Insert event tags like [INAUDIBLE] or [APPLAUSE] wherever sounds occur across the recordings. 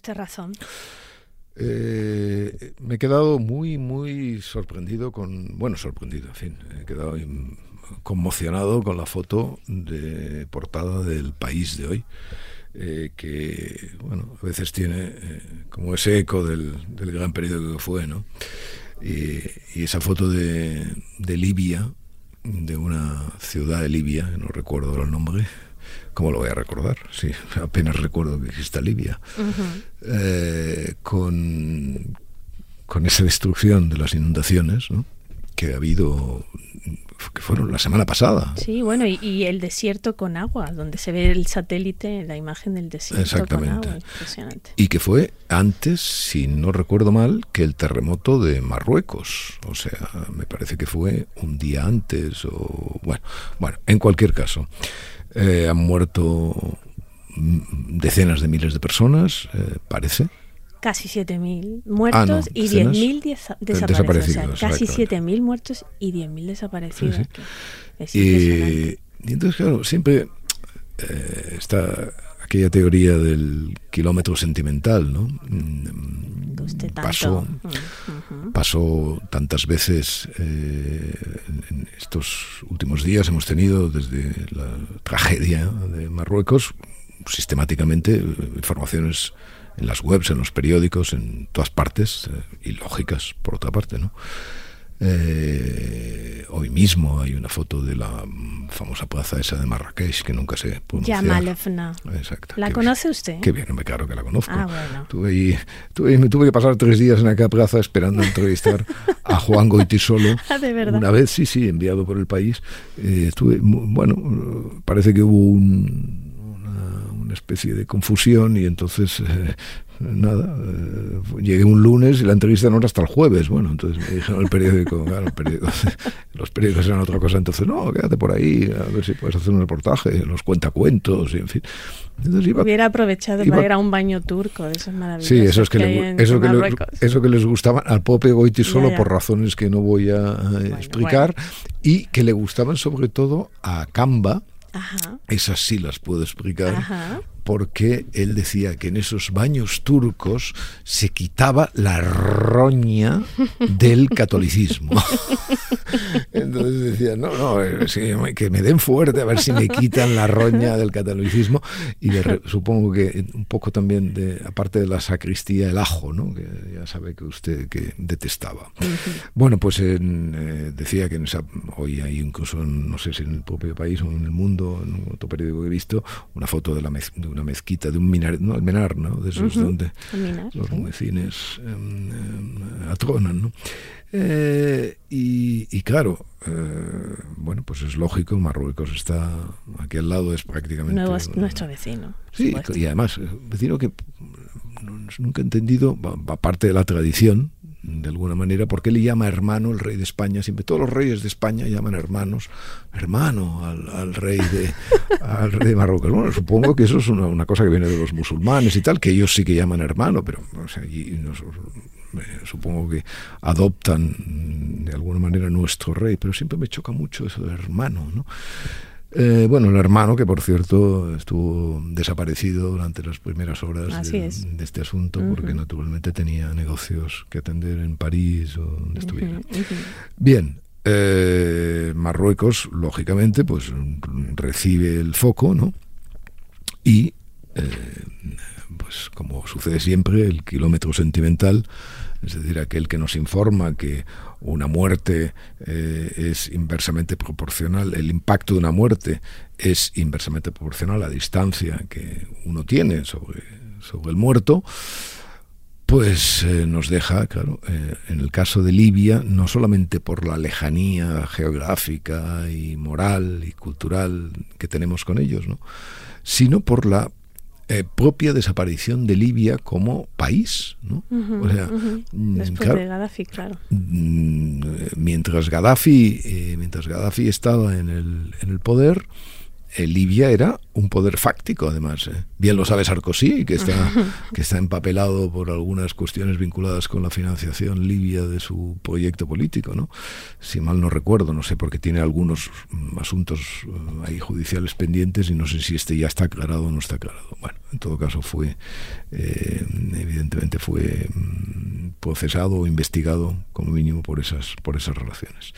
Tiene razón. Eh, me he quedado muy, muy sorprendido con, bueno, sorprendido, en fin, he quedado conmocionado con la foto de portada del país de hoy, eh, que, bueno, a veces tiene eh, como ese eco del, gran periodo que fue, ¿no? Y, esa foto de, de Libia, de una ciudad de Libia, no recuerdo el nombre, ¿Cómo lo voy a recordar? Sí, [LAUGHS] apenas recuerdo que exista Libia. Eh, con, con esa destrucción de las inundaciones que ha habido que fueron la semana pasada. Sí, bueno, y, el desierto con agua, donde se ve el satélite, la imagen del desierto Exactamente. con agua. Impresionante. Y que fue antes, si no recuerdo mal, que el terremoto de Marruecos. O sea, me parece que fue un día antes o... Bueno, bueno en cualquier caso. Eh, han muerto decenas de miles de personas, eh, parece. Casi 7.000 muertos ah, y 10.000 desaparecidos. casi 7.000 muertos y 10.000 desaparecidos. y, entonces, claro, siempre eh, está aquella teoría del kilómetro sentimental, ¿no? Mm, pasó, pasó tantas veces eh, en estos últimos días hemos tenido desde la tragedia de Marruecos sistemáticamente eh, informaciones en las webs, en los periódicos, en todas partes, eh, y lógicas por otra parte, ¿no? Eh, hoy mismo hay una foto de la famosa plaza esa de Marrakech que nunca se pronuncia. Yamalefna. Exacto. ¿La conoce usted? Qué bien, me claro que la conozco. Ah, bueno. Tuve, tuve, me tuve que pasar tres días en aquella plaza esperando entrevistar a Juan Goitisolo. [LAUGHS] Ah, ¿De verdad? Una vez, sí, sí, enviado por el país. Eh, estuve, bueno, parece que hubo una, especie de confusión y entonces eh, nada, eh, llegué un lunes y la entrevista no era hasta el jueves. Bueno, entonces me dijeron el periódico, [LAUGHS] claro, el periódico, [LAUGHS] los periódicos eran otra cosa, entonces no, quédate por ahí, a ver si puedes hacer un reportaje, los cuentacuentos, y en fin. Hubiera aprovechado para ir a un baño turco, eso es maravilloso. Sí, eso, es que, eso, que les, eso que les gustaba al Pope Goiti solo por razones que no voy a explicar, y que le gustaban sobre todo a Camba, esas sí las puedo explicar, porque él decía que en esos baños turcos se quitaba la roña del catolicismo. [LAUGHS] Entonces decía, no, no, eh, que me den fuerte a ver si me quitan la roña del catolicismo. Y supongo que un poco también, de, aparte de la sacristía, el ajo, ¿no? que ya sabe que usted que detestaba. Bueno, pues eh, decía que en esa, hoy hay incluso, no sé si en el propio país o en el mundo, en otro periódico que he visto, una foto de la una mezquita, de un minar, no, el menar, ¿no? De esos donde los muecines em, em, atronan, ¿no? Eh, y, claro, eh, bueno, pues es lógico, Marruecos está aquí al lado, es prácticamente... nuestro vecino. Sí, y además, eh, vecino que nunca he entendido, aparte de la tradición, de alguna manera, porque le llama hermano el rey de España, siempre todos los reyes de España llaman hermanos, hermano al, rey de [LAUGHS] al rey de Marruecos. Bueno, supongo que eso es una, cosa que viene de los musulmanes y tal, que ellos sí que llaman hermano, pero o sea, supongo que adoptan de alguna manera nuestro rey, pero siempre me choca mucho eso de hermano, ¿no? Eh, bueno, el hermano, que por cierto estuvo desaparecido durante las primeras horas de, este asunto, porque naturalmente tenía negocios que atender en París o donde estuviera. Bien, eh, Marruecos, lógicamente, pues recibe el foco, ¿no? Y, eh, pues como sucede siempre, el kilómetro sentimental, es decir, aquel que nos informa que una muerte eh, es inversamente proporcional, el impacto de una muerte es inversamente proporcional a la distancia que uno tiene sobre, el muerto, pues eh, nos deja, claro, eh, en el caso de Libia, no solamente por la lejanía geográfica y moral y cultural que tenemos con ellos, ¿no? sino por la eh, propia desaparición de Libia como país. ¿no? o sea, mm, Después de Gaddafi, claro. Mm, mientras Gaddafi, eh, mientras Gaddafi estaba en el, en el poder, eh, Libia era un poder fáctico, además. ¿eh? Bien lo sabe Sarkozy, que está, [LAUGHS] que está empapelado por algunas cuestiones vinculadas con la financiación libia de su proyecto político, ¿no? Si mal no recuerdo, no sé, porque tiene algunos mm, asuntos eh, ahí judiciales pendientes y no sé si este ya está aclarado o no está aclarado. Bueno, en todo caso fue, evidentemente fue mm, procesado o investigado como mínimo por esas, por esas relaciones.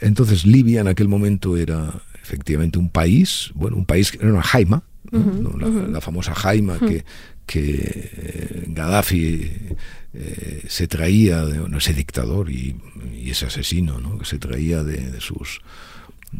Entonces Libia en aquel momento era efectivamente un país, bueno, un país que era una jaima, la, famosa jaima que, que eh, Gaddafi eh, se traía de ese dictador y, ese asesino, ¿no? que se traía de sus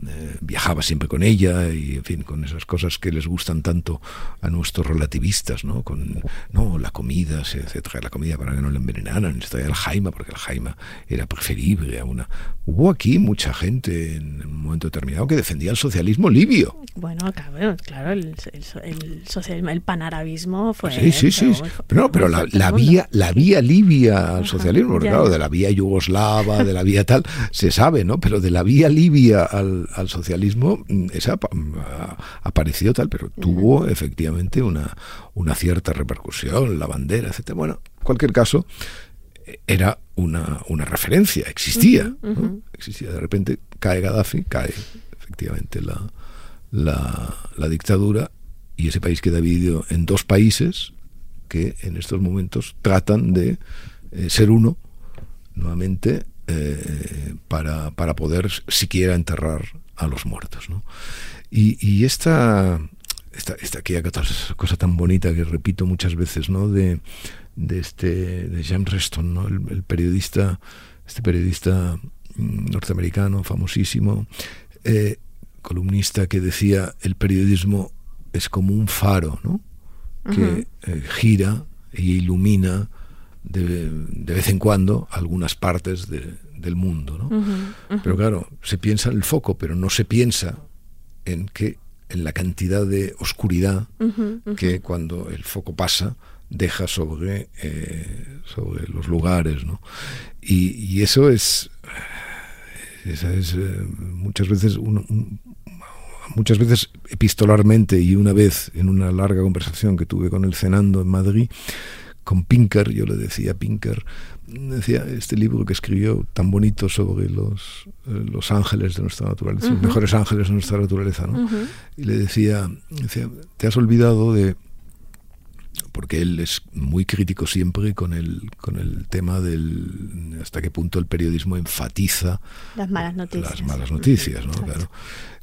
eh, viajaba siempre con ella y en fin con esas cosas que les gustan tanto a nuestros relativistas no con no la comida trae la comida para que no la envenenaran trae el jaima porque el jaima era preferible a una. Hubo aquí mucha gente en un momento determinado que defendía el socialismo libio. Bueno claro claro el, socialismo el panarabismo fue sí sí sí, pero, pero la, vía la vía libia al socialismo porque, claro de la vía yugoslava de la vía tal se sabe no pero de la vía libia al al, socialismo, mm, esa apareció tal, pero tuvo efectivamente una, una cierta repercusión, la bandera, etcétera. Bueno, en cualquier caso, era una, una referencia, existía, existía. De repente cae Gaddafi, cae efectivamente la, la, la dictadura y ese país queda dividido en dos países que en estos momentos tratan de eh, ser uno nuevamente eh, para, para, poder siquiera enterrar a los muertos. ¿no? Y, y esta, esta, esta aquella cosa tan bonita que repito muchas veces, ¿no? De, de este de James Reston, ¿no? el, periodista, este periodista mm, norteamericano famosísimo, eh, columnista que decía el periodismo es como un faro, ¿no? que eh, gira e ilumina de, vez en cuando algunas partes del mundo. ¿no? Pero claro, se piensa en el foco, pero no se piensa en que en la cantidad de oscuridad que cuando el foco pasa deja sobre, eh, sobre los lugares. ¿no? Y, eso es, esa es eh, muchas veces muchas veces epistolarmente y una vez en una larga conversación que tuve con él cenando en Madrid, con Pinker, yo le decía a Pinker, decía este libro que escribió tan bonito sobre los, eh, los ángeles de nuestra naturaleza, los mejores ángeles de nuestra naturaleza, ¿no? Y le decía, decía, te has olvidado de porque él es muy crítico siempre con el con el tema del hasta qué punto el periodismo enfatiza las malas noticias. las malas noticias no claro.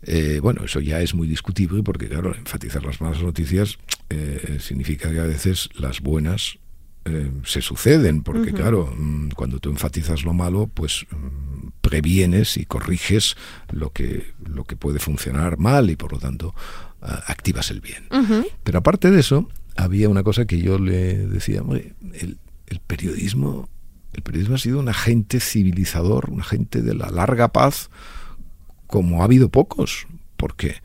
Eh, bueno eso ya es muy discutible porque claro enfatizar las malas noticias eh, significa que a veces las buenas eh, se suceden, porque claro, mm, cuando tú enfatizas lo malo, pues mm, previenes y corriges lo que, lo que puede funcionar mal y por lo tanto activas el bien. Pero aparte de eso, había una cosa que yo le decía, el, el periodismo, el periodismo ha sido un agente civilizador, un agente de la larga paz, como ha habido pocos, porque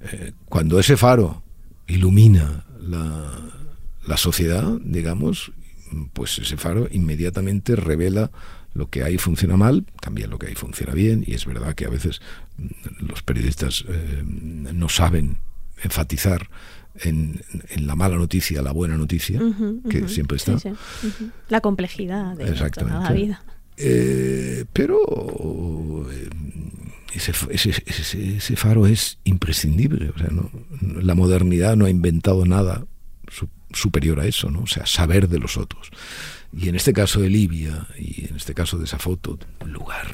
eh, cuando ese faro ilumina la, la sociedad, digamos, pues ese faro inmediatamente revela lo que ahí funciona mal, también lo que ahí funciona bien, y es verdad que a veces mm, los periodistas eh, no saben enfatizar en, la mala noticia, la buena noticia, que siempre está. La complejidad de la vida. Eh, pero eh, ese, ese, faro es imprescindible. O sea, la modernidad no ha inventado nada superior a eso, ¿no? O sea, saber de los otros. Y en este caso de Libia, y en este caso de esa foto, un lugar,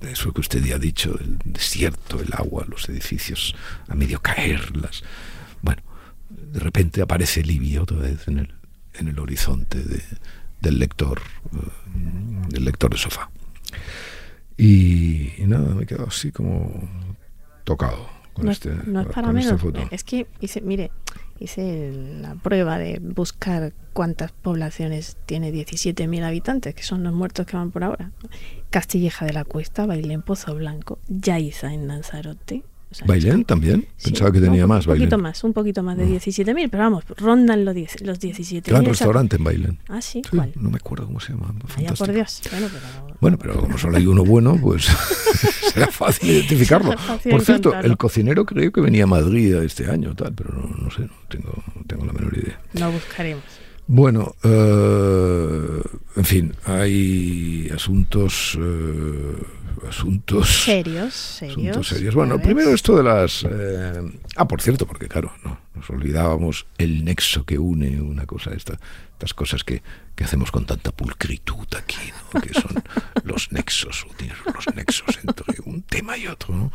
eso que usted ya ha dicho, el desierto, el agua, los edificios a medio caer, las... Bueno, de repente aparece Libia otra vez en el, en el horizonte del lector, eh, del lector de sofá. Y, nada, me he quedado así como tocado con, este, no es para menos. Foto. Es que, mire, hice la prueba de buscar cuántas poblaciones tiene 17.000 habitantes, que son los muertos que van por ahora. Castilleja de la Cuesta, Bailén, Pozo Blanco, Yaiza en Lanzarote, ¿Bailén también? Pensaba que tenía más. Un poquito más, un poquito más de 17.000, pero vamos, rondan los, 10, los 17.000. Gran restaurante en Bailén. Ah, sí, ¿cuál? No me acuerdo cómo se llama. Vaya por Dios. Bueno, pero, bueno, pero como solo hay uno bueno, pues [LAUGHS] será fácil identificarlo. [LAUGHS] por cierto, el cocinero creo que venía a Madrid este año, tal, pero no, sé, no tengo, no tengo la menor idea. Lo buscaremos. Bueno, eh, en fin, hay asuntos, eh, asuntos serios, serios. serios. Bueno, primero esto de las. Eh, ah, por cierto, porque claro, no, nos olvidábamos el nexo que une una cosa esta, estas cosas que, que hacemos con tanta pulcritud aquí, ¿no? que son [LAUGHS] los nexos, los nexos entre un tema y otro. ¿no?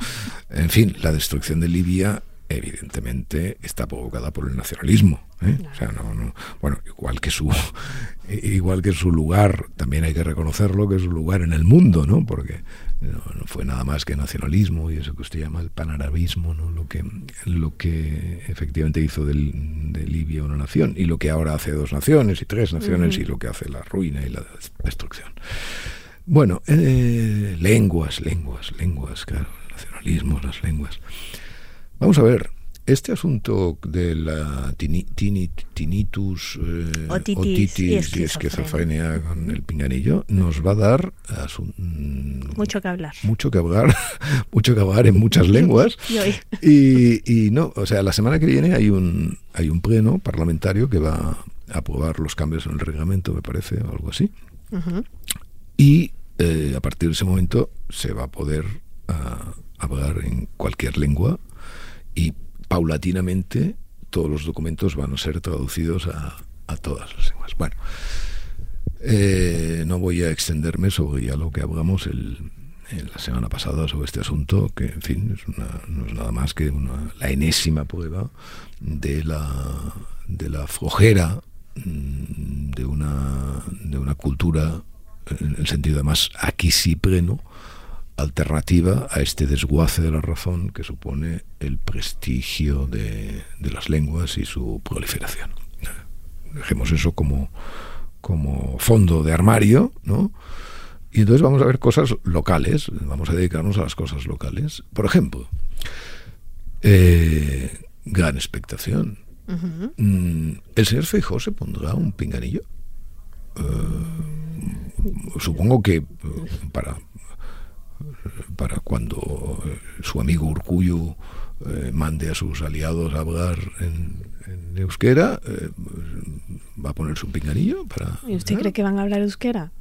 En fin, la destrucción de Libia evidentemente está provocada por el nacionalismo. ¿eh? O sea, no, no, bueno, igual que su [LAUGHS] igual que su lugar, también hay que reconocerlo que es su lugar en el mundo, ¿no? Porque no, fue nada más que nacionalismo y eso que usted llama el panarabismo, ¿no? Lo que lo que efectivamente hizo de Libia una nación y lo que ahora hace dos naciones y tres naciones y lo que hace la ruina y la destrucción. Bueno, eh, lenguas, lenguas, lenguas, claro, el nacionalismo, las lenguas. Vamos a ver, este asunto de la tinnitus, eh, otitis, y, esquizofrenia. con el pinganillo nos va a dar mucho que hablar. Mucho que hablar, [LAUGHS] mucho que hablar en muchas lenguas. [LAUGHS] y, y, no, o sea, la semana que viene hay un hay un pleno parlamentario que va a aprobar los cambios en el reglamento, me parece, o algo así. Y eh, a partir de ese momento se va a poder ah, hablar en cualquier lengua y paulatinamente todos los documentos van a ser traducidos a, todas las lenguas. Bueno, eh, no voy a extenderme sobre ya lo que hablamos en la semana pasada sobre este asunto, que en fin es no es nada más que una, la enésima prueba de la, de la flojera mm, de una, de una cultura, en el sentido además aquí sí pleno, alternativa a este desguace de la razón que supone el prestigio de, las lenguas y su proliferación. Dejemos eso como, como fondo de armario, ¿no? Y entonces vamos a ver cosas locales, vamos a dedicarnos a las cosas locales. Por ejemplo, eh, gran expectación. Mm, ¿El señor Feijó se pondrá un pinganillo? Eh, supongo que eh, para para cuando eh, su amigo Urcuyo eh, mande a sus aliados a hablar en, euskera, eh, va a ponerse un pinganillo para... ¿Y usted cree que van a hablar euskera?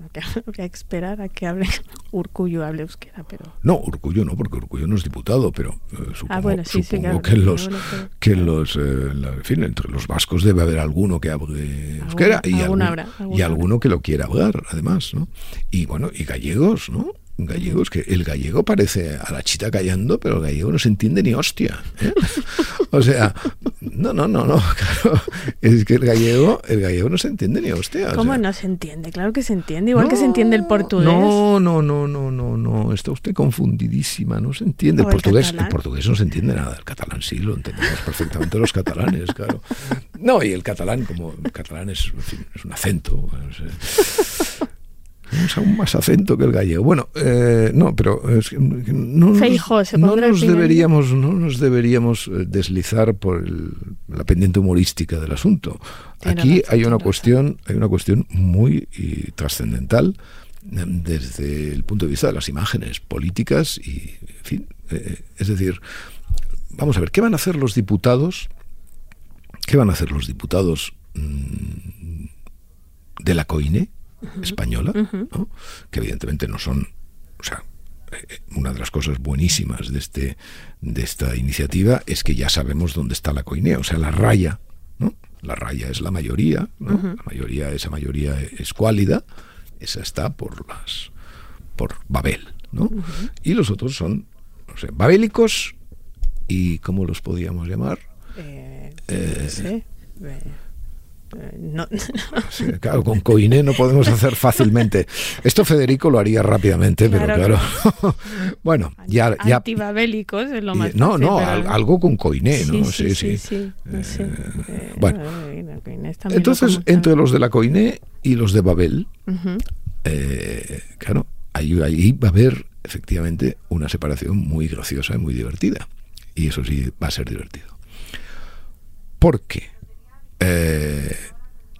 [LAUGHS] Habría que esperar a que hable [LAUGHS] Urcuyo hable euskera, pero... No, Urcuyo no, porque Urcuyo no es diputado, pero supongo, que los, que los en fin, entre los vascos debe haber alguno que hable euskera y, y alguno que lo quiera hablar, además, ¿no? Y bueno, y gallegos, ¿no? Gallegos, que el gallego parece a la chita callando, pero el gallego no se entiende ni hostia. ¿eh? O sea, no, no, no, no, [LAUGHS] claro, es que el gallego, el gallego no se entiende ni hostia. ¿Cómo no se entiende? Claro que se entiende, igual que se entiende el portugués. No, no, no, no, no, no, está usted confundidísima, no se entiende. El portugués, el, portugués no se entiende nada, el catalán sí, lo entendemos perfectamente los catalanes, claro. No, y el catalán, como el catalán es, es un acento. [LAUGHS] Tenemos aún más acento que el gallego. Bueno, eh, no, pero no, nos, deberíamos, no nos deberíamos eh, deslizar por la pendiente humorística del asunto. Aquí hay una cuestión, hay una cuestión muy trascendental eh, desde el punto de vista de las imágenes políticas y, en fin, es decir, vamos a ver, ¿qué van a hacer los diputados? ¿Qué van a hacer los diputados mm, de la COINE? Española, que evidentemente no son, o sea, eh, una de las cosas buenísimas de este de esta iniciativa es que ya sabemos dónde está la coinea, o sea, la raya, ¿no? La raya es la mayoría, La mayoría, esa mayoría es cuálida, esa está por las por Babel, ¿no? Y los otros son, o sea, babélicos y ¿cómo los podíamos llamar? Eh, eh, no. [LAUGHS] claro, con Coiné no podemos hacer fácilmente. Esto Federico lo haría rápidamente, pero claro. [LAUGHS] bueno, ya. ya Antibabélicos es lo más. no, no, algo con Coiné, ¿no? Sí, sí. sí, bueno. Entonces, entre los de la Coiné y los de Babel, eh, claro, ahí, ahí va a haber efectivamente una separación muy graciosa y muy divertida. Y eso sí va a ser divertido. Porque eh,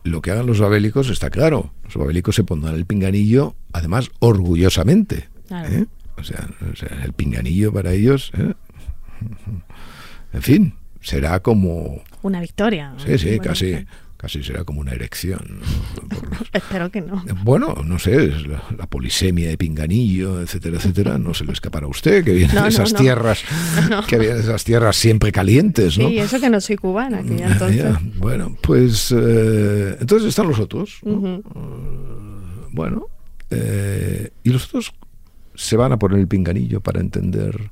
lo que hagan los babélicos está claro. Los babélicos se pondrán el pinganillo, además, orgullosamente. ¿eh? O, sea, el pinganillo para ellos. ¿eh? En fin, será como. Una victoria. Sí, sí, casi casi será como una erección. [LAUGHS] Espero que no. Bueno, no sé, la, polisemia de pinganillo, etcétera, etcétera, no se le escapará a usted, que viene de esas tierras, que viene de esas tierras siempre calientes, ¿no? Sí, eso que no soy cubana, que ya entonces... bueno, pues eh, entonces están los otros. Eh, bueno, eh, y los otros se van a poner el pinganillo para entender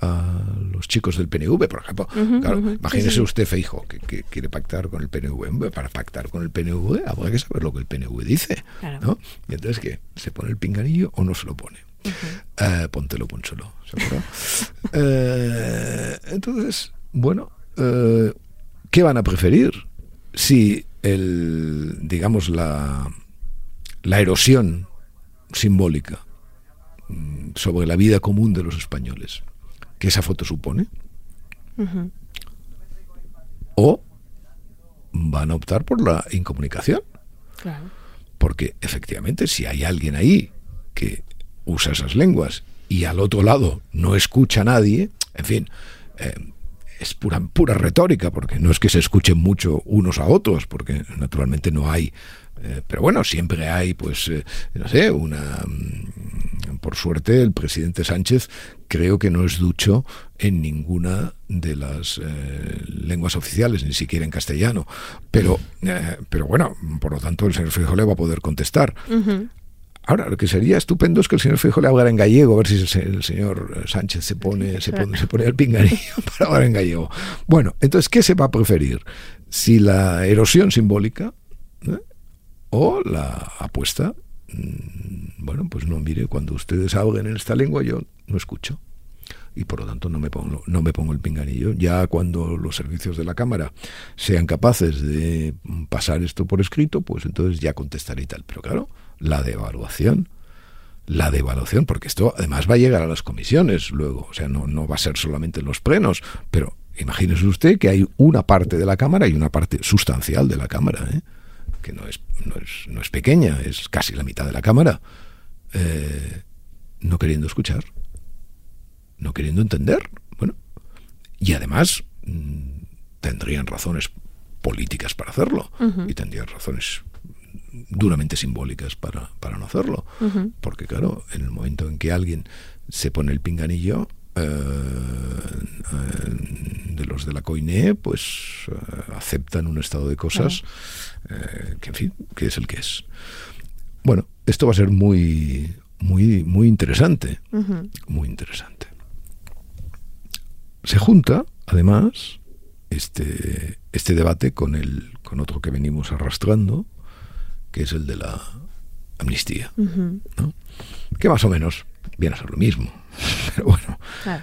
a los chicos del PNV, por ejemplo. claro, imagínese usted, Feijo, que, quiere pactar con el PNV. Para pactar con el PNV habrá que saber lo que el PNV dice. ¿no? Y entonces, ¿qué? ¿Se pone el pinganillo o no se lo pone? Uh póntelo, pónselo. [LAUGHS] eh, entonces, bueno, eh, ¿qué van a preferir? Si el, digamos, la, la erosión simbólica mm, sobre la vida común de los españoles que esa foto supone. O van a optar por la incomunicación. Porque efectivamente, si hay alguien ahí que usa esas lenguas y al otro lado no escucha a nadie, en fin, eh, es pura, pura retórica, porque no es que se escuchen mucho unos a otros, porque naturalmente no hay eh, pero bueno, siempre hay, pues, eh, no sé, una... Mm, por suerte, el presidente Sánchez creo que no es ducho en ninguna de las eh, lenguas oficiales, ni siquiera en castellano. Pero, pero bueno, por lo tanto, el señor Frijole va a poder contestar. Ahora, lo que sería estupendo es que el señor Frijole hablara en gallego, a ver si el, señor Sánchez [LAUGHS] se pone, se pone, se pone el pinganillo [LAUGHS] para hablar en gallego. Bueno, entonces, ¿qué se va a preferir? Si la erosión simbólica o la apuesta, mm, bueno, pues no, mire, cuando ustedes hablen en esta lengua yo no escucho. Y por lo tanto no me pongo no me pongo el pinganillo. Ya cuando los servicios de la cámara sean capaces de pasar esto por escrito pues entonces ya contestaré y tal. Pero claro la devaluación la devaluación porque esto además va a llegar a las comisiones luego. O sea no no va a ser solamente en los plenos. Pero imagínese usted que hay una parte de la cámara y una parte sustancial de la cámara ¿eh? Que no es, no es, no es pequeña, es casi la mitad de la Cámara, eh, no queriendo escuchar, no queriendo entender. Bueno, y además mm, tendrían razones políticas para hacerlo y tendrían razones duramente simbólicas para, para no hacerlo. Porque claro, en el momento en que alguien se pone el pinganillo, de los de la COINE, pues eh, aceptan un estado de cosas eh, que, en fin, que es el que es. Bueno, esto va a ser muy, muy, muy interesante, muy interesante. Se junta, además, este, este debate con, el, con otro que venimos arrastrando, que es el de la amnistía, que más o menos viene a ser lo mismo. [LAUGHS] Pero bueno,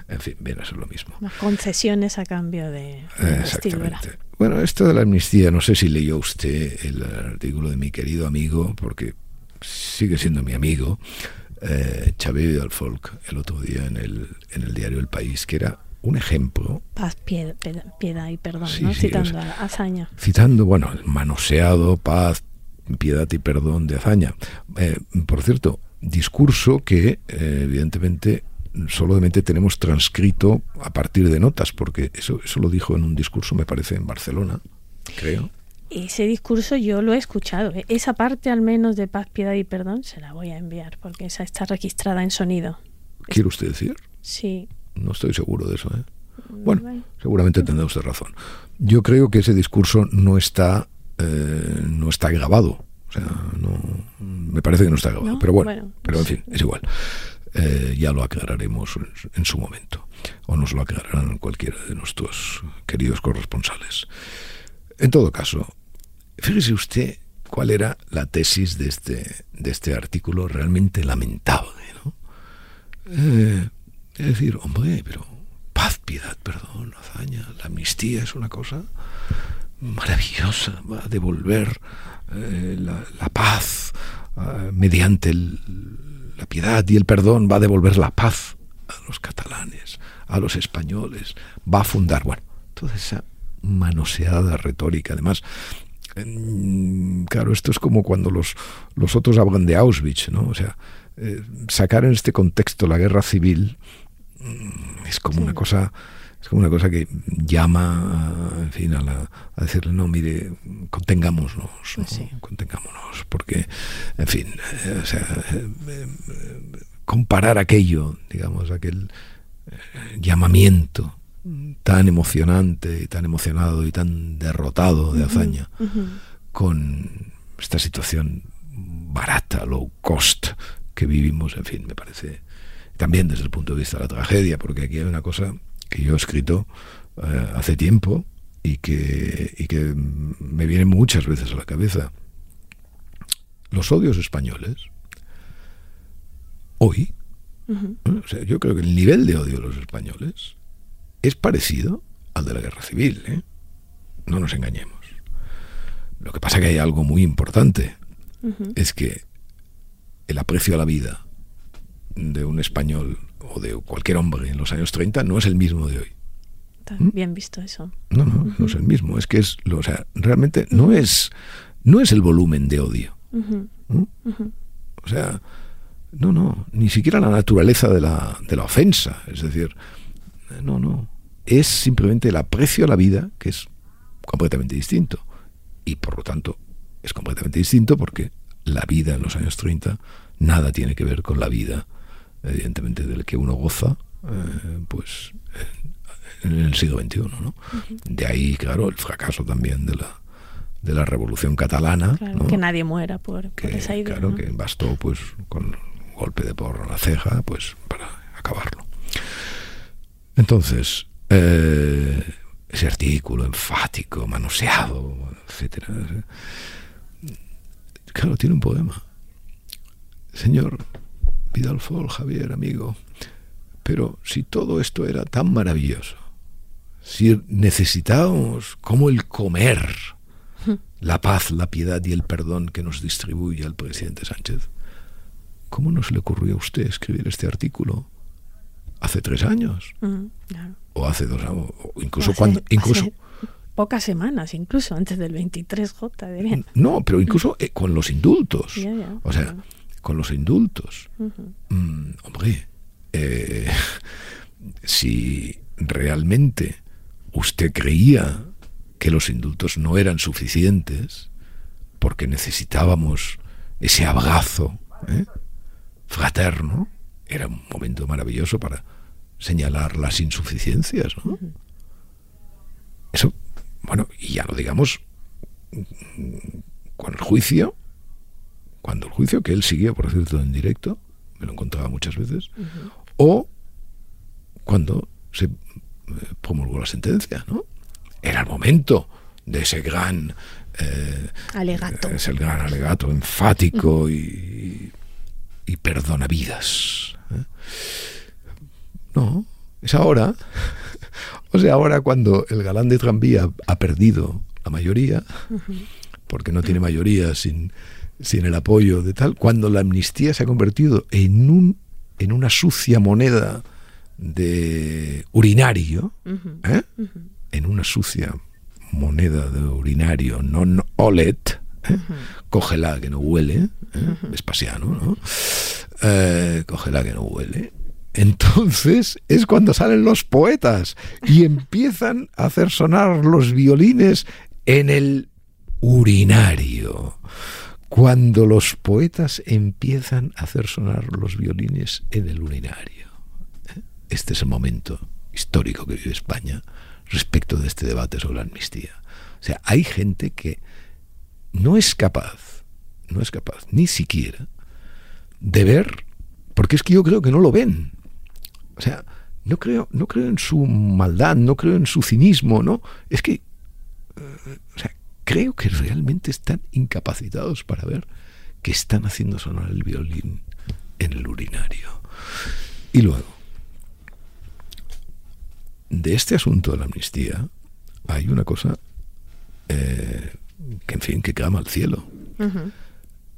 en fin, viene a ser lo mismo. Las concesiones a cambio de... Exactamente. Bueno, esto de la amnistía, no sé si leyó usted el artículo de mi querido amigo, porque sigue siendo mi amigo, eh, Xavier Folk, el otro día en el, en el diario El País, que era un ejemplo. Paz, piedad, y perdón, ¿no? citando a Azaña. Citando, bueno, el manoseado, paz, piedad y perdón de Azaña. Eh, por cierto, discurso que eh, evidentemente solamente tenemos transcrito a partir de notas, porque eso, eso lo dijo en un discurso, me parece, en Barcelona, creo. Ese discurso yo lo he escuchado. ¿eh? Esa parte al menos de paz, piedad y perdón se la voy a enviar, porque esa está registrada en sonido. ¿Quiere usted decir? Sí. No estoy seguro de eso. ¿eh? Bueno, seguramente tendrá usted razón. Yo creo que ese discurso no está, eh, no está grabado. O sea, no, me parece que no está grabado. pero bueno, pero en fin, es igual. Eh, ya lo aclararemos en su momento, o nos lo aclararán cualquiera de nuestros queridos corresponsales. En todo caso, fíjese usted cuál era la tesis de este, de este artículo realmente lamentable. ¿no? Eh, es decir, hombre, pero paz, piedad, perdón, hazaña, la amnistía es una cosa maravillosa, va a devolver eh, la, paz mediante el, la piedad y el perdón va a devolver la paz a los catalanes, a los españoles, va a fundar, bueno, toda esa manoseada retórica. Además, claro, esto es como cuando los, los otros hablan de Auschwitz, ¿no? O sea, eh, sacar en este contexto la guerra civil mm, es como una cosa es como una cosa que llama en fin a, decirle no mire contengámonos contengámonos porque en fin eh, o sea eh, comparar aquello digamos aquel llamamiento tan emocionante y tan emocionado y tan derrotado de hazaña con esta situación barata, low cost que vivimos, en fin, me parece también desde el punto de vista de la tragedia, porque aquí hay una cosa que yo he escrito eh, hace tiempo y que, y que me viene muchas veces a la cabeza. Los odios españoles, hoy, yo creo que el nivel de odio de los españoles es parecido al de la guerra civil, ¿eh? no nos engañemos. Lo que pasa que hay algo muy importante, es que el aprecio a la vida de un español o de cualquier hombre en los años 30 no es el mismo de hoy. ¿Mm? bien visto eso. No, no, no es el mismo. Es que es, o sea, realmente no es, no es el volumen de odio. ¿Mm? O sea, no, no, ni siquiera la naturaleza de la, de la ofensa. Es decir, no, no. Es simplemente el aprecio a la vida que es completamente distinto. Y por lo tanto, es completamente distinto porque la vida en los años 30 nada tiene que ver con la vida, evidentemente, del que uno goza, eh, pues en el siglo XXI. ¿no? De ahí, claro, el fracaso también de la de la revolución catalana. Que nadie muera por, esa idea. Claro, que bastó pues con un golpe de porro en la ceja pues para acabarlo. Entonces, eh, ese artículo enfático, manoseado, etcétera Claro, tiene un poema. Señor Javier, amigo, pero si todo esto era tan maravilloso, si necesitábamos como el comer, [LAUGHS] la paz, la piedad y el perdón que nos distribuye al presidente Sánchez, ¿cómo no se le ocurrió a usted escribir este artículo hace tres años? O hace dos años, o incluso cuando... Incluso, pocas semanas, incluso antes del 23J. Diría. No, pero incluso eh, con los indultos. o sea, con los indultos. Mm, hombre, eh, [LAUGHS] si realmente usted creía que los indultos no eran suficientes, porque necesitábamos ese abrazo ¿eh? fraterno, era un momento maravilloso para señalar las insuficiencias. ¿no? Eso bueno, y ya lo digamos con el juicio, cuando el juicio, que él siguió, por cierto, en directo, me lo encontraba muchas veces, o cuando se eh, promulgó la sentencia, ¿no? Era el momento de ese gran eh, alegato. Es el gran alegato enfático y, y perdona vidas. ¿eh? No, es ahora [LAUGHS] o sea, ahora cuando el galán de tranvía ha perdido la mayoría, porque no tiene mayoría sin, sin el apoyo de tal, cuando la amnistía se ha convertido en, un, en una sucia moneda de urinario, ¿eh? en una sucia moneda de urinario non olet, ¿eh? cógela que no huele, ¿eh? Vespasiano, ¿no? Eh, cógela que no huele, entonces es cuando salen los poetas y empiezan a hacer sonar los violines en el urinario. Cuando los poetas empiezan a hacer sonar los violines en el urinario. Este es el momento histórico que vive España respecto de este debate sobre la amnistía. O sea, hay gente que no es capaz, no es capaz ni siquiera de ver, porque es que yo creo que no lo ven, o sea, no creo, no creo en su maldad, no creo en su cinismo, ¿no? Es que, eh, o sea, creo que realmente están incapacitados para ver que están haciendo sonar el violín en el urinario. Y luego, de este asunto de la amnistía, hay una cosa eh, que, en fin, que clama al cielo.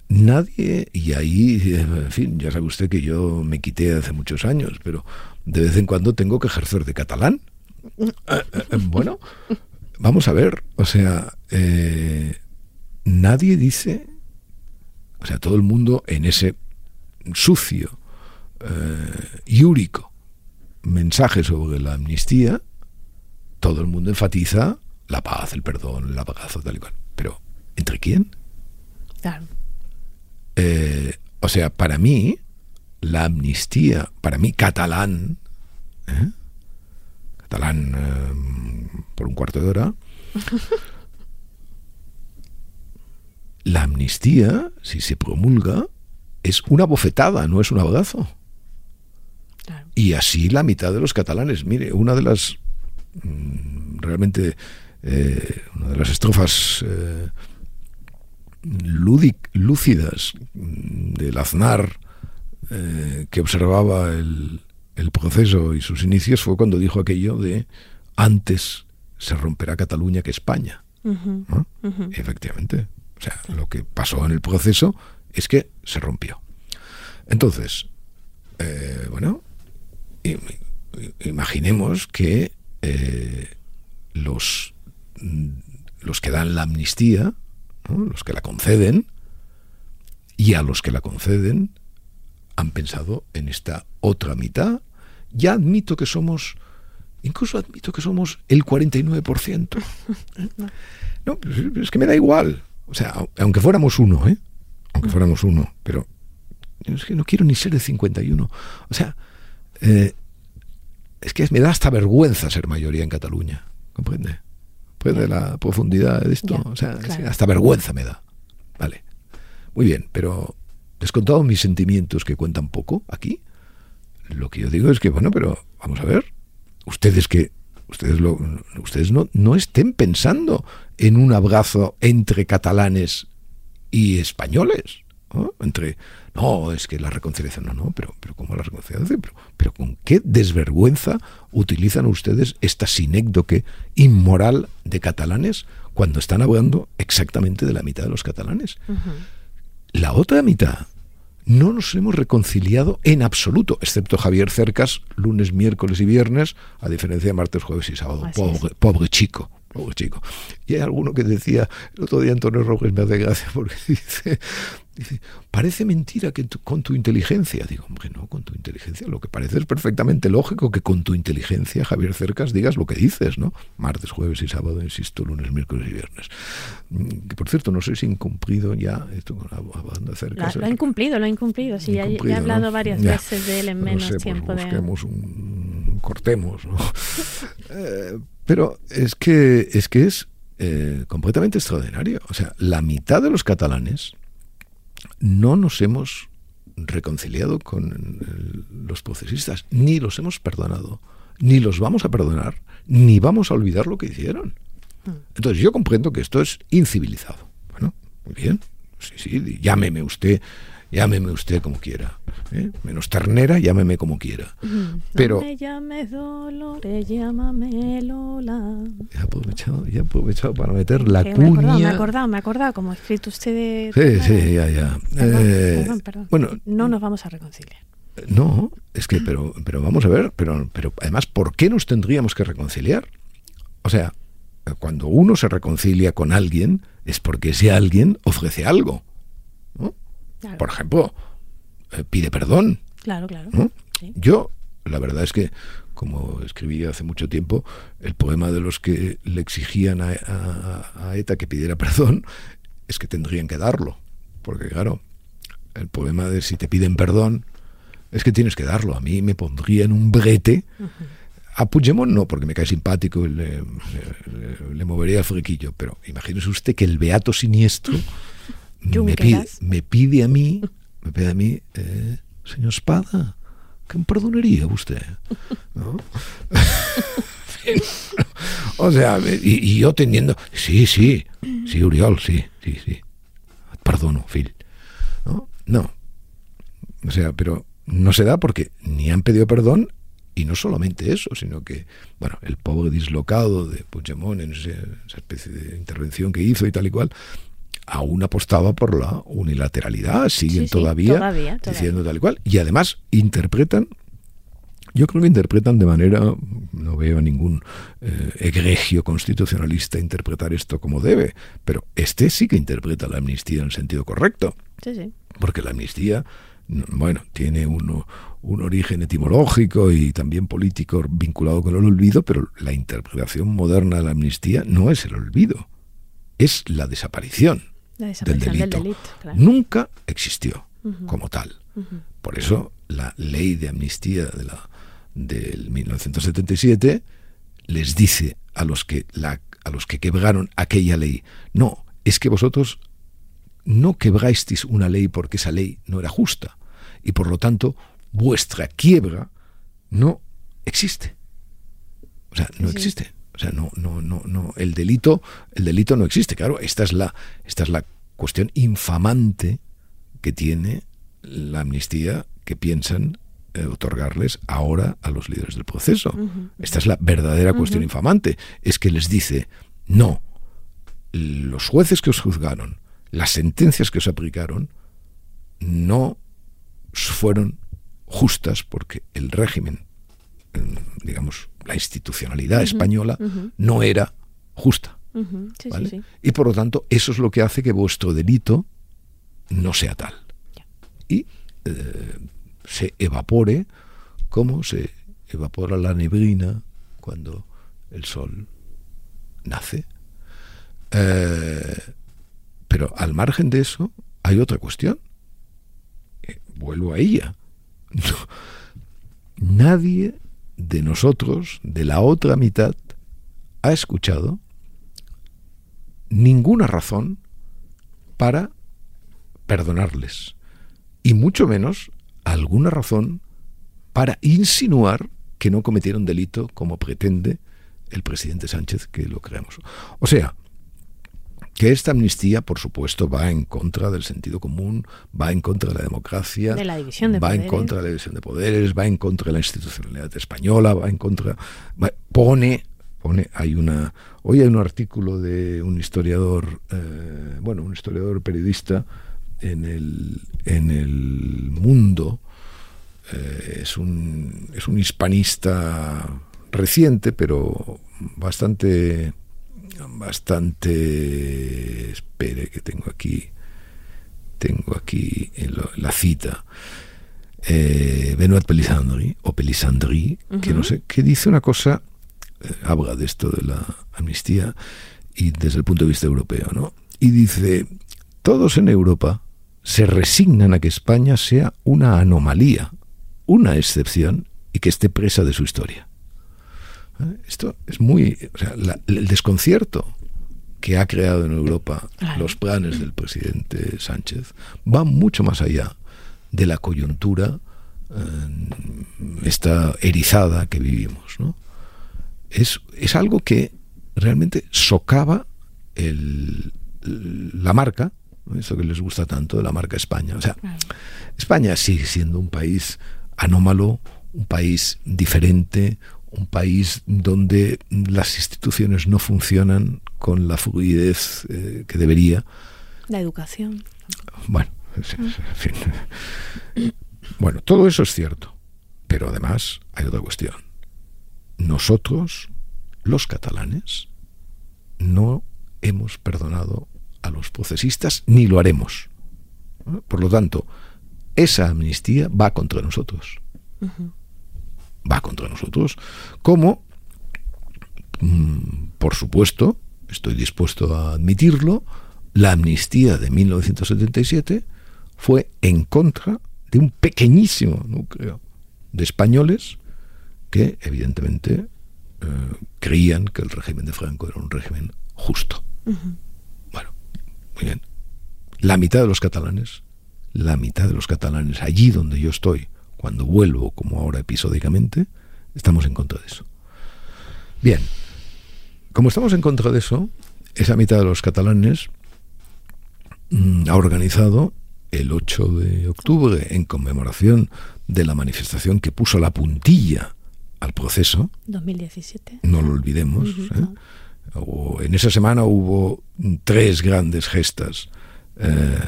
nadie, y ahí, en fin, ya sabe usted que yo me quité hace muchos años, pero de vez en cuando tengo que ejercer de catalán. [LAUGHS] Eh, eh, bueno, vamos a ver, o sea, eh, nadie dice, o sea, todo el mundo en ese sucio, y úrico mensaje sobre la amnistía, todo el mundo enfatiza la paz, el perdón, el abrazo, tal y cual. Pero, ¿entre quién? Claro. Eh, o sea, para mí, la amnistía, para mí, catalán, ¿eh? Catalán eh, por un cuarto de hora, [LAUGHS] la amnistía, si se promulga, es una bofetada, no es un abrazo. Y así la mitad de los catalanes. Mire, una de las mm, realmente una de las estrofas lúcidas del Aznar eh, que observaba el, proceso y sus inicios fue cuando dijo aquello de antes se romperá Cataluña que España. Efectivamente. O sea, lo que pasó en el proceso es que se rompió. Entonces, eh, bueno, imaginemos que eh, los, los que dan la amnistía, los que la conceden, y a los que la conceden han pensado en esta otra mitad. Ya admito que somos, incluso admito que somos el 49%. [LAUGHS] No, es que me da igual. O sea, aunque fuéramos uno, ¿eh? Aunque fuéramos uno, pero es que no quiero ni ser el 51. O sea, eh, es que me da hasta vergüenza ser mayoría en Cataluña. ¿Comprende? de la profundidad de esto. o sea, hasta vergüenza me da. Vale. Muy bien, pero descontado mis sentimientos que cuentan poco aquí, lo que yo digo es que, bueno, pero vamos a ver, ustedes que ustedes lo, ustedes no, no estén pensando en un abrazo entre catalanes y españoles, entre no, es que la reconciliación, no, no, pero, pero ¿cómo la reconciliación? Pero, pero con qué desvergüenza utilizan ustedes esta sinécdoque inmoral de catalanes cuando están hablando exactamente de la mitad de los catalanes. La otra mitad no nos hemos reconciliado en absoluto, excepto Javier Cercas, lunes, miércoles y viernes, a diferencia de martes, jueves y sábado. Pobre, pobre chico, pobre chico. Y hay alguno que decía, el otro día Antonio Rojas me hace gracia porque [LAUGHS] dice, Dice, parece mentira que con tu inteligencia. Digo, hombre, no, con tu inteligencia. Lo que parece es perfectamente lógico que con tu inteligencia, Javier Cercas, digas lo que dices, ¿no? Martes, jueves y sábado, insisto, lunes, miércoles y viernes. Que por cierto, no sé si incumplido ya esto con la banda Cercas. Lo, ha incumplido, lo ha incumplido. Sí, he hablado varias veces de él en menos pues tiempo. busquemos un, cortemos, ¿no? Eh, pero es que es, que es eh, completamente extraordinario. O sea, la mitad de los catalanes no nos hemos reconciliado con los procesistas, ni los hemos perdonado, ni los vamos a perdonar, ni vamos a olvidar lo que hicieron. Mm. Entonces yo comprendo que esto es incivilizado. Bueno, muy bien, sí, sí, llámeme usted llámeme usted como quiera. ¿eh? Menos ternera, llámeme como quiera. Pero. No me llames Dolores, llámame Lola. He aprovechado, he aprovechado para meter la cuña. Me he acordado, me he acordado, como ha escrito usted de. Sí, sí, ya, ya. Perdón, eh, perdón, perdón. Bueno, no nos vamos a reconciliar. No, es que, pero, pero vamos a ver, pero, pero además, ¿por qué nos tendríamos que reconciliar? O sea, cuando uno se reconcilia con alguien, es porque ese alguien ofrece algo. ¿no? Por ejemplo, eh, pide perdón. Claro, claro. Yo, la verdad es que, como escribí hace mucho tiempo, el poema de los que le exigían a, ETA que pidiera perdón es que tendrían que darlo. Porque, claro, el poema de si te piden perdón es que tienes que darlo. A mí me pondría en un brete. A Puigdemont no, porque me cae simpático y le, le, movería el friquillo. Pero imagínese usted que el beato siniestro me pide, me pide, a mí, me pide a mí, eh, señor Espada, que me perdonaría usted. [LAUGHS] o sea, y, yo teniendo, sí, sí, sí, Uriol, sí, sí, sí, perdono, Phil. ¿No? no, o sea, pero no se da porque ni han pedido perdón y no solamente eso, sino que, bueno, el pobre dislocado de Puigdemont en esa especie de intervención que hizo y tal y cual, aún apostaba por la unilateralidad, siguen todavía, diciendo tal y cual, y además interpretan yo creo que interpretan de manera, no veo ningún eh, egregio constitucionalista interpretar esto como debe, pero este sí que interpreta la amnistía en el sentido correcto. Sí, sí. Porque la amnistía, bueno, tiene uno, un origen etimológico y también político vinculado con el olvido, pero la interpretación moderna de la amnistía no es el olvido, es la desaparición, del delito. Nunca existió como tal. Por eso la ley de amnistía de la del 1977 les dice a los que la, a los que quebraron aquella ley, no, es que vosotros no quebrasteis una ley porque esa ley no era justa y por lo tanto vuestra quiebra no existe. O sea, no existe. O sea, no, no, no, no. El delito, el delito no existe. Claro, esta es la, esta es la cuestión infamante que tiene la amnistía que piensan eh, otorgarles ahora a los líderes del proceso. Esta es la verdadera cuestión infamante. Es que les dice, no, los jueces que os juzgaron, las sentencias que os aplicaron, no fueron justas porque el régimen, digamos, la institucionalidad española no era justa. Y por lo tanto, eso es lo que hace que vuestro delito no sea tal. Y eh, se evapore como se evapora la neblina cuando el sol nace. Eh, pero al margen de eso, hay otra cuestión. Eh, vuelvo a ella. [LAUGHS] nadie de nosotros, de la otra mitad, ha escuchado ninguna razón para perdonarles. Y mucho menos alguna razón para insinuar que no cometieron delito como pretende el presidente Sánchez que lo creamos. O sea, que esta amnistía, por supuesto, va en contra del sentido común, va en contra de la democracia, va en contra de la división de poderes, va en contra de la institucionalidad española, va en contra, pone, pone, hay una, hoy hay un artículo de un historiador, eh, bueno, un historiador periodista en el, en el mundo, eh, es, un, es un hispanista reciente, pero bastante bastante espere que tengo aquí tengo aquí la cita. Eh, Benoit Pelisandri o Pelisandri que no sé que dice una cosa eh, habla de esto de la amnistía y desde el punto de vista europeo no y dice todos en Europa se resignan a que España sea una anomalía una excepción y que esté presa de su historia. Esto es muy... el desconcierto que ha creado en Europa los planes del presidente Sánchez va mucho más allá de la coyuntura eh, esta erizada que vivimos. ¿no? Es, es algo que realmente socava el, la marca, eso que les gusta tanto de la marca España. O sea, España sigue siendo un país anómalo, un país diferente, un país donde las instituciones no funcionan con la fluidez eh, que debería. La educación. Bueno, en fin. Bueno, todo eso es cierto. Pero además hay otra cuestión. Nosotros, los catalanes, no hemos perdonado a los procesistas ni lo haremos. Por lo tanto, esa amnistía va contra nosotros va contra nosotros, como, mm, por supuesto, estoy dispuesto a admitirlo, la amnistía de 1977 fue en contra de un pequeñísimo núcleo de españoles que evidentemente eh, creían que el régimen de Franco era un régimen justo. Bueno, muy bien. La mitad de los catalanes, la mitad de los catalanes allí donde yo estoy, cuando vuelvo, como ahora episódicamente, estamos en contra de eso. Bien, como estamos en contra de eso, esa mitad de los catalanes mm, ha organizado el 8 de octubre, en conmemoración de la manifestación que puso la puntilla al proceso. 2017. No lo olvidemos. ¿eh? o en esa semana hubo tres grandes gestas eh,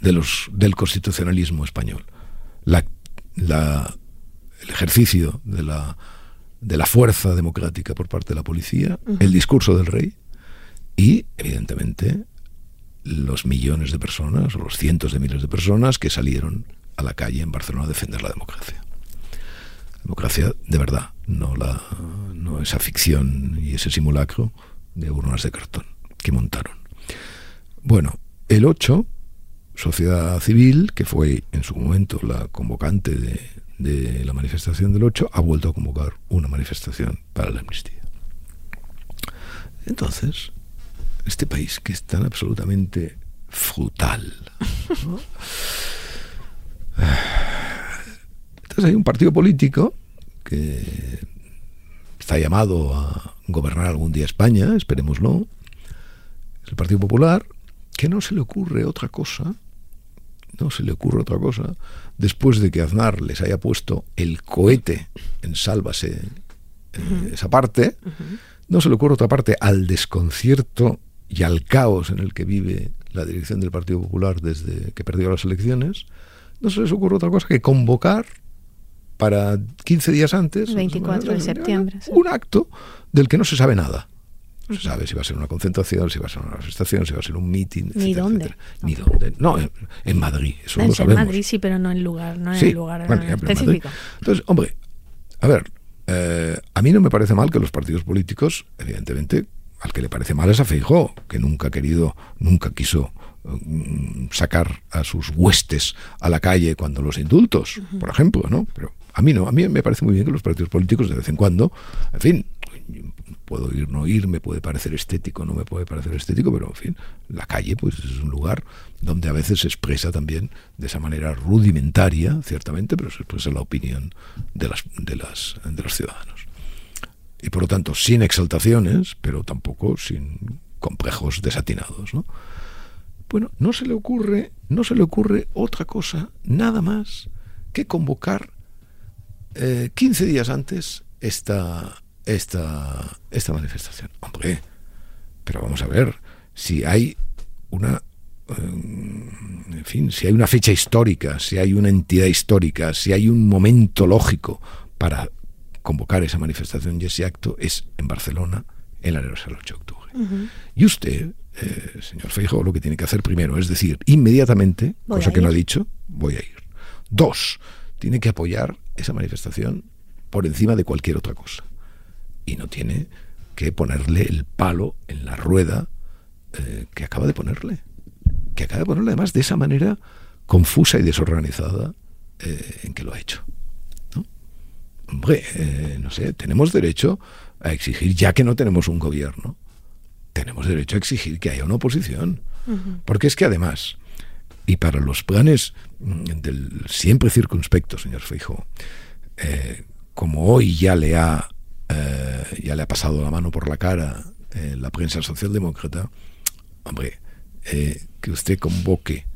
de los, del constitucionalismo español. La, la, el ejercicio de la, de la fuerza democrática por parte de la policía, uh -huh. el discurso del rey y, evidentemente, los millones de personas, o los cientos de miles de personas que salieron a la calle en Barcelona a defender la democracia. Democracia de verdad, no, la, no esa ficción y ese simulacro de urnas de cartón que montaron. Bueno, el 8, Sociedad Civil, que fue en su momento la convocante de, la manifestación del 8, ha vuelto a convocar una manifestación para la amnistía. Entonces, este país que es tan absolutamente frutal. Entonces hay un partido político que está llamado a gobernar algún día España, esperémoslo, es el Partido Popular, que no se le ocurre otra cosa, no se le ocurre otra cosa, después de que Aznar les haya puesto el cohete en Sálvase uh -huh. esa parte, uh -huh. no se le ocurre otra parte al desconcierto y al caos en el que vive la dirección del Partido Popular desde que perdió las elecciones, no se les ocurre otra cosa que convocar para 15 días antes 24 de septiembre un acto del que no se sabe nada. No se sabe si va a ser una concentración, si va a ser una manifestación, si va a ser un meeting, Ni etcétera, dónde. etcétera. Ni dónde. No, en, en Madrid, eso en lo sabemos. Madrid sí, pero no en lugar, no en Sí, el lugar bueno, en específico. Entonces, hombre, a ver, eh, a mí no me parece mal que los partidos políticos, evidentemente, al que le parece mal es a Feijó, que nunca ha querido, nunca quiso mm, sacar a sus huestes a la calle cuando los indultos, por ejemplo, ¿no? Pero a mí no, a mí me parece muy bien que los partidos políticos de vez en cuando, en fin, puedo ir, no ir, me puede parecer estético, no me puede parecer estético, pero en fin, la calle pues es un lugar donde a veces se expresa también de esa manera rudimentaria, ciertamente, pero se expresa la opinión de las de las de los ciudadanos. Y por lo tanto, sin exaltaciones, pero tampoco sin complejos desatinados, ¿no? Bueno, no se le ocurre, no se le ocurre otra cosa, nada más que convocar eh, 15 días antes esta, esta, esta manifestación. Hombre, pero vamos a ver, si hay una, eh, en fin, si hay una fecha histórica, si hay una entidad histórica, si hay un momento lógico para convocar esa manifestación y ese acto, es en Barcelona, el aniversario del 8 de octubre. Uh -huh. Y usted, eh, señor Feijóo, lo que tiene que hacer primero es decir, inmediatamente, Voy cosa que no ha dicho, voy a ir. Dos, tiene que apoyar esa manifestación por encima de cualquier otra cosa. Y no tiene que ponerle el palo en la rueda eh, que acaba de ponerle. Que acaba de ponerle además de esa manera confusa y desorganizada eh, en que lo ha hecho. ¿no? Hombre, eh, no sé, tenemos derecho a exigir, ya que no tenemos un gobierno, tenemos derecho a exigir que haya una oposición. Uh -huh. Porque es que además, y para los planes mm, del siempre circunspecto, señor Feijo, como hoy ya le ha eh, ya le ha pasado la mano por la cara eh, la prensa socialdemócrata, hombre, eh, que usted convoque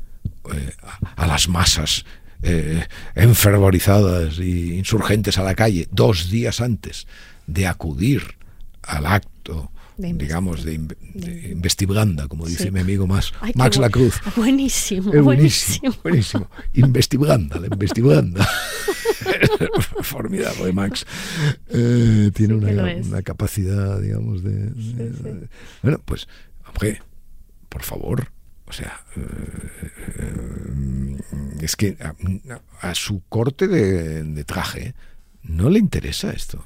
eh, a, a, las masas enfervorizadas e insurgentes a la calle dos días antes de acudir al acto de digamos, de, de, investibranda, como dice sí. mi amigo Max, Ay, Max bu Lacruz. [LAUGHS] Buenísimo, buenísimo, buenísimo. Investibranda, la investibranda. [LAUGHS] Formidable, Max. Eh, tiene una, una, capacidad, digamos, de. Sí. Bueno, pues, hombre, por favor, o sea, eh, es que a, a su corte de, de, traje no le interesa esto.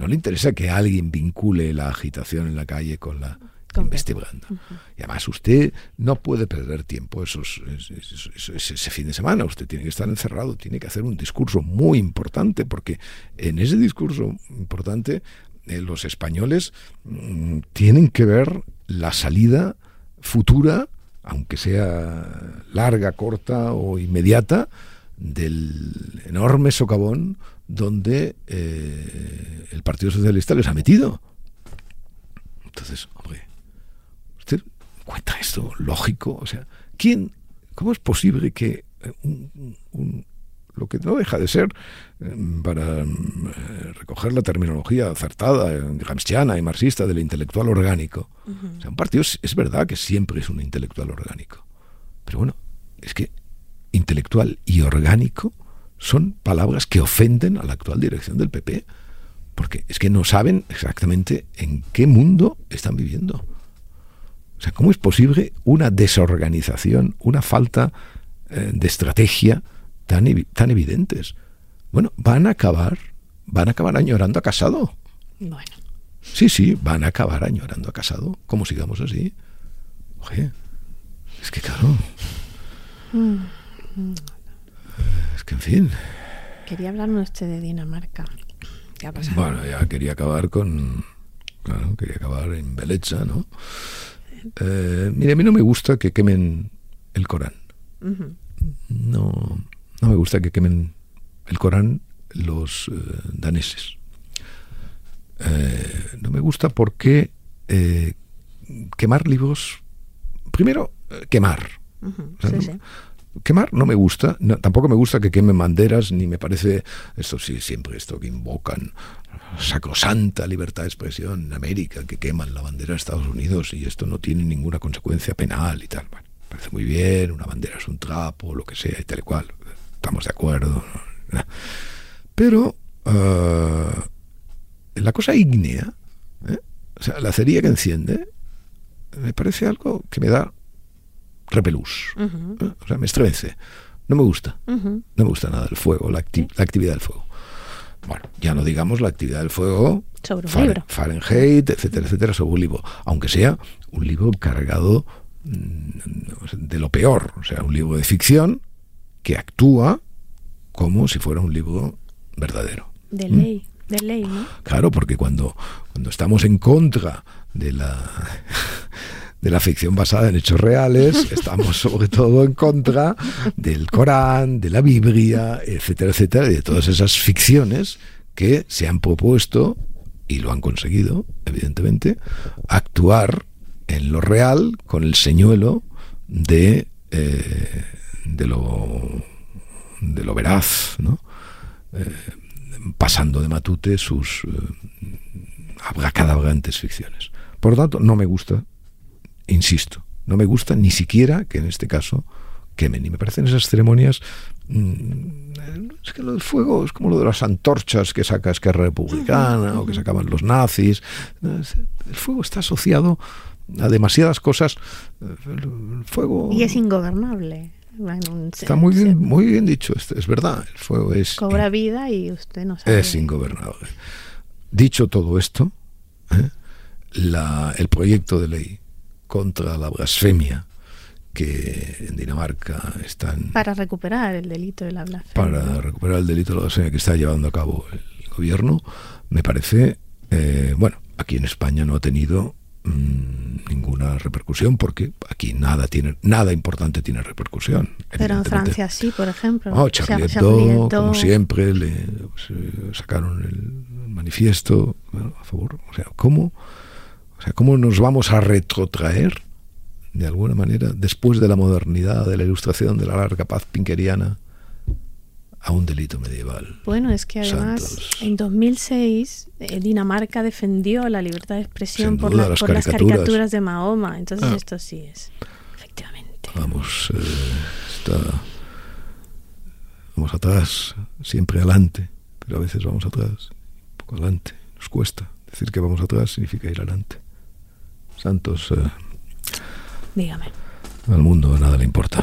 No le interesa que alguien vincule la agitación en la calle con la. Uh -huh. Y además usted no puede perder tiempo esos, esos, esos, ese fin de semana. Usted tiene que estar encerrado, tiene que hacer un discurso muy importante, porque en ese discurso importante eh, los españoles mmm, tienen que ver la salida futura aunque sea larga, corta o inmediata, del enorme socavón donde eh, el Partido Socialista les ha metido. Entonces, hombre, ¿usted encuentra esto lógico? O sea, ¿quién, cómo es posible que un, un, lo que no deja de ser, eh, para eh, recoger la terminología acertada, eh, gramsciana y marxista del intelectual orgánico. O sea, un partido es verdad que siempre es un intelectual orgánico. Pero bueno, es que intelectual y orgánico son palabras que ofenden a la actual dirección del PP, porque es que no saben exactamente en qué mundo están viviendo. O sea, ¿cómo es posible una desorganización, una falta eh, de estrategia tan, evi- tan evidentes? Bueno, van a acabar, van a acabar añorando a Casado. Bueno, Sí, sí, van a acabar añorando a Casado, como sigamos así. Oye, es que claro. Es que en fin. quería hablarme usted de Dinamarca. ¿Qué ha pasado? Bueno, ya quería acabar con. Claro, quería acabar en Belecha, ¿no? Eh, mire, a mí no me gusta que quemen el Corán. No, no me gusta que quemen el Corán los eh, daneses. Eh, no me gusta porque eh, quemar libros. Primero, quemar. Ujú, O sea, sí, no- sí. Quemar no me gusta, tampoco me gusta que quemen banderas, ni me parece esto sí, siempre esto que invocan sacrosanta libertad de expresión en América, que queman la bandera de Estados Unidos y esto no tiene ninguna consecuencia penal y tal. Bueno, parece muy bien, una bandera es un trapo, lo que sea y tal y cual. Estamos de acuerdo. Pero ah, la cosa ígnea, ¿eh? o sea, la cería que enciende, me parece algo que me da repelús. ¿eh? O sea, me estremece. No me gusta. No me gusta nada el fuego, la, acti- la actividad del fuego. Bueno, ya no digamos la actividad del fuego. Sobre un libro. Fahrenheit, etcétera, etcétera, sobre un libro. Aunque sea un libro cargado mm, de lo peor. O sea, un libro de ficción que actúa como si fuera un libro verdadero. De ¿Mm? ley, de ley, ¿no? Claro, porque cuando, cuando estamos en contra de la, de la ficción basada en hechos reales, [LAUGHS] estamos sobre todo en contra del Corán, de la Biblia, etcétera, etcétera, y de todas esas ficciones que se han propuesto, y lo han conseguido, evidentemente, actuar en lo real con el señuelo de, eh, de, lo, de lo veraz, ¿no? pasando de matute sus eh, abracadabrantes ficciones. Por lo tanto, no me gusta, insisto, no me gusta ni siquiera que en este caso quemen. Y me parecen esas ceremonias. mm, es que lo del fuego es como lo de las antorchas que saca Esquerra Republicana o que sacaban los nazis. El fuego está asociado a demasiadas cosas. El fuego. Y es ingobernable. Bueno, Está muy bien, muy bien dicho, es, es verdad. El fuego es. Cobra vida y usted no sabe. Es ingobernable. Dicho todo esto, ¿eh? la- el proyecto de ley contra la blasfemia que en Dinamarca están Para recuperar el delito de la blasfemia. para recuperar el delito de la blasfemia que está llevando a cabo el gobierno, me parece, eh, bueno, aquí en España no ha tenido mm, ninguna repercusión porque aquí nada tiene nada importante tiene repercusión. Pero en. Francia sí, por ejemplo. Oh, O sea, Charlie Charlie Hebdo, Hebdo. como siempre, le pues, eh, sacaron el manifiesto bueno, a favor. O sea, ¿cómo, o sea, ¿cómo nos vamos a retrotraer, de alguna manera, después de la modernidad, de la ilustración, de la larga paz pinkeriana, a un delito medieval? Bueno, es que además Santos. en 2006 eh, Dinamarca defendió la libertad de expresión por, la- las por las caricaturas. caricaturas de Mahoma. Entonces Ah. esto sí es, efectivamente. Vamos, eh, está, vamos atrás, siempre adelante, pero a veces vamos atrás, un poco adelante. Nos cuesta. Decir que vamos atrás significa ir adelante. Santos, eh, Dígame. al mundo nada le importa.